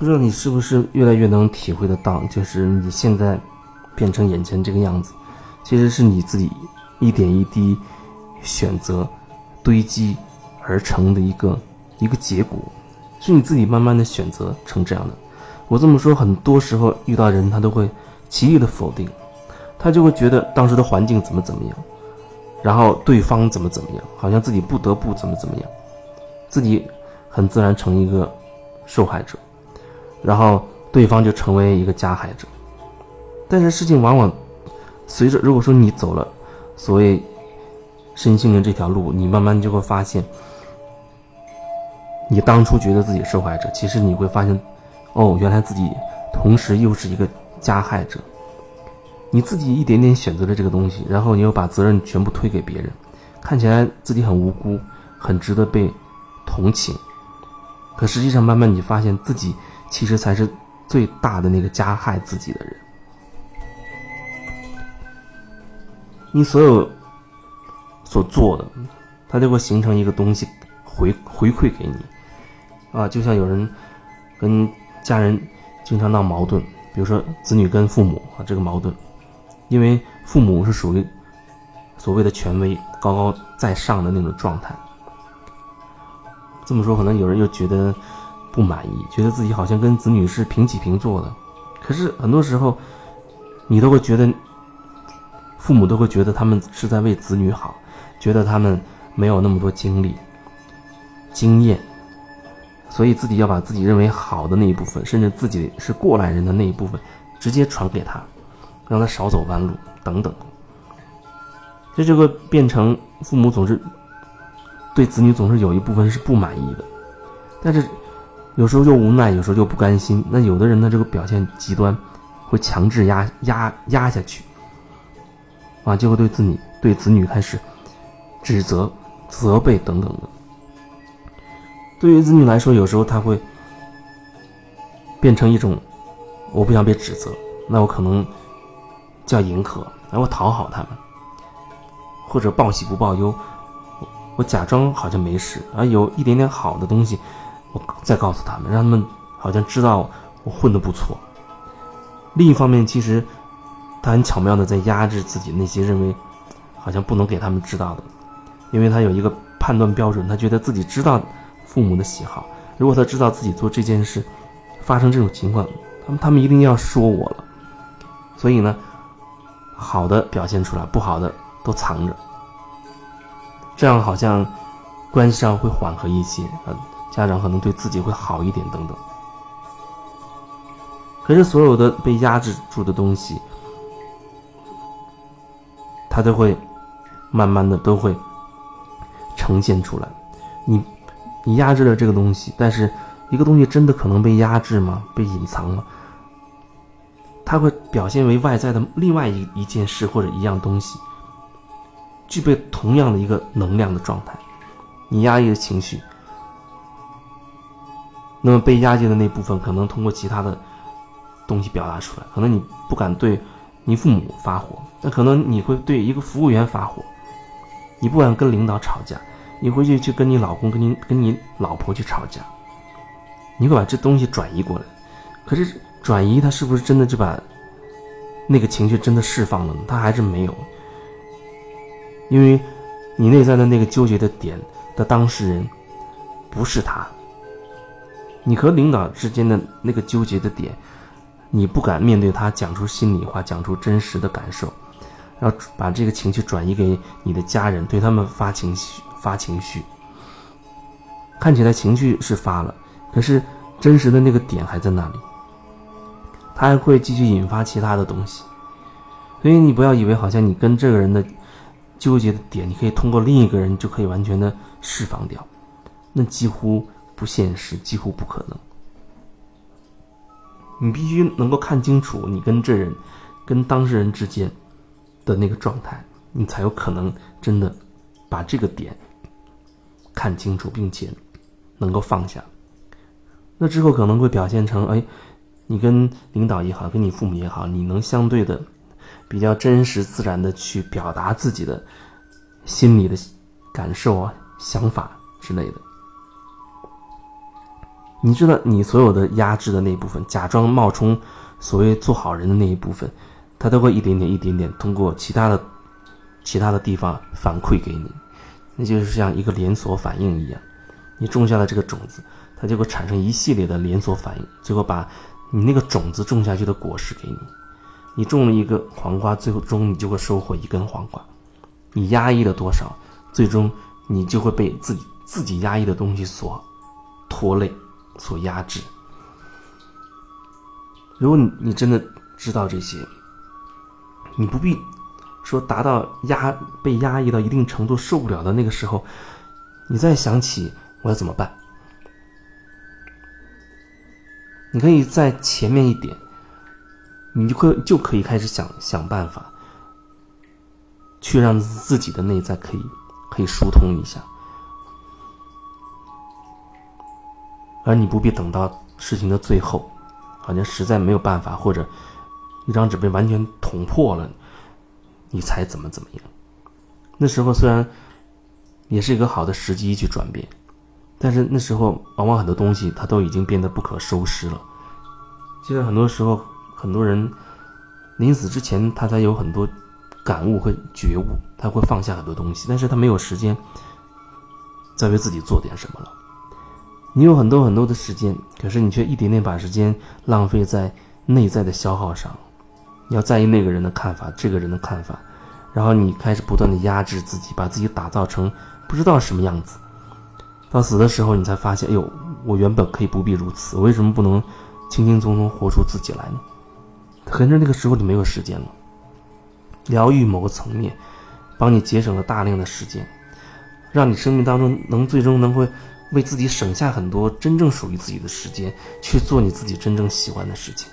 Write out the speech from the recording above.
不知道你是不是越来越能体会得到，就是你现在变成眼前这个样子，其实是你自己一点一滴选择堆积而成的一个一个结果，是你自己慢慢的选择成这样的。我这么说，很多时候遇到人，他都会极力的否定，他就会觉得当时的环境怎么怎么样，然后对方怎么怎么样，好像自己不得不怎么怎么样，自己很自然成一个受害者。然后对方就成为一个加害者，但是事情往往随着如果说你走了所谓身心灵这条路，你慢慢就会发现，你当初觉得自己受害者，其实你会发现，哦，原来自己同时又是一个加害者。你自己一点点选择了这个东西，然后你又把责任全部推给别人，看起来自己很无辜，很值得被同情，可实际上慢慢你发现自己。其实才是最大的那个加害自己的人。你所有所做的，它就会形成一个东西回回馈给你。啊，就像有人跟家人经常闹矛盾，比如说子女跟父母啊这个矛盾，因为父母是属于所谓的权威高高在上的那种状态。这么说，可能有人又觉得。不满意，觉得自己好像跟子女是平起平坐的，可是很多时候，你都会觉得，父母都会觉得他们是在为子女好，觉得他们没有那么多精力、经验，所以自己要把自己认为好的那一部分，甚至自己是过来人的那一部分，直接传给他，让他少走弯路等等，这就会变成父母总是对子女总是有一部分是不满意的，但是。有时候又无奈，有时候又不甘心。那有的人呢，这个表现极端，会强制压压压下去，啊，就会对子女对子女开始指责、责备等等的。对于子女来说，有时候他会变成一种，我不想被指责，那我可能叫迎合，然后讨好他们，或者报喜不报忧，我假装好像没事，啊，有一点点好的东西。我再告诉他们，让他们好像知道我混得不错。另一方面，其实他很巧妙的在压制自己那些认为好像不能给他们知道的，因为他有一个判断标准，他觉得自己知道父母的喜好。如果他知道自己做这件事发生这种情况，他们他们一定要说我了。所以呢，好的表现出来，不好的都藏着，这样好像关系上会缓和一些嗯。家长可能对自己会好一点，等等。可是所有的被压制住的东西，它都会慢慢的都会呈现出来。你你压制了这个东西，但是一个东西真的可能被压制吗？被隐藏吗？它会表现为外在的另外一一件事或者一样东西，具备同样的一个能量的状态。你压抑的情绪。那么被压抑的那部分，可能通过其他的东西表达出来。可能你不敢对你父母发火，那可能你会对一个服务员发火。你不敢跟领导吵架，你回去去跟你老公、跟你跟你老婆去吵架。你会把这东西转移过来，可是转移它是不是真的就把那个情绪真的释放了呢？它还是没有，因为你内在的那个纠结的点的当事人不是他。你和领导之间的那个纠结的点，你不敢面对他，讲出心里话，讲出真实的感受，然后把这个情绪转移给你的家人，对他们发情绪，发情绪。看起来情绪是发了，可是真实的那个点还在那里，他还会继续引发其他的东西。所以你不要以为好像你跟这个人的纠结的点，你可以通过另一个人就可以完全的释放掉，那几乎。不现实，几乎不可能。你必须能够看清楚你跟这人、跟当事人之间的那个状态，你才有可能真的把这个点看清楚，并且能够放下。那之后可能会表现成：哎，你跟领导也好，跟你父母也好，你能相对的比较真实、自然的去表达自己的心里的感受啊、想法之类的。你知道，你所有的压制的那一部分，假装冒充所谓做好人的那一部分，它都会一点点、一点点通过其他的、其他的地方反馈给你，那就是像一个连锁反应一样。你种下了这个种子，它就会产生一系列的连锁反应，最后把你那个种子种下去的果实给你。你种了一个黄瓜，最终你就会收获一根黄瓜。你压抑了多少，最终你就会被自己自己压抑的东西所拖累。所压制。如果你你真的知道这些，你不必说达到压被压抑到一定程度受不了的那个时候，你再想起我要怎么办，你可以在前面一点，你就会就可以开始想想办法，去让自己的内在可以可以疏通一下。而你不必等到事情的最后，好像实在没有办法，或者一张纸被完全捅破了，你才怎么怎么样。那时候虽然也是一个好的时机去转变，但是那时候往往很多东西它都已经变得不可收拾了。其实很多时候，很多人临死之前，他才有很多感悟和觉悟，他会放下很多东西，但是他没有时间再为自己做点什么了。你有很多很多的时间，可是你却一点点把时间浪费在内在的消耗上。你要在意那个人的看法，这个人的看法，然后你开始不断的压制自己，把自己打造成不知道什么样子。到死的时候，你才发现，哎呦，我原本可以不必如此，为什么不能轻轻松松活出自己来呢？可是那个时候你没有时间了。疗愈某个层面，帮你节省了大量的时间，让你生命当中能最终能够。为自己省下很多真正属于自己的时间，去做你自己真正喜欢的事情。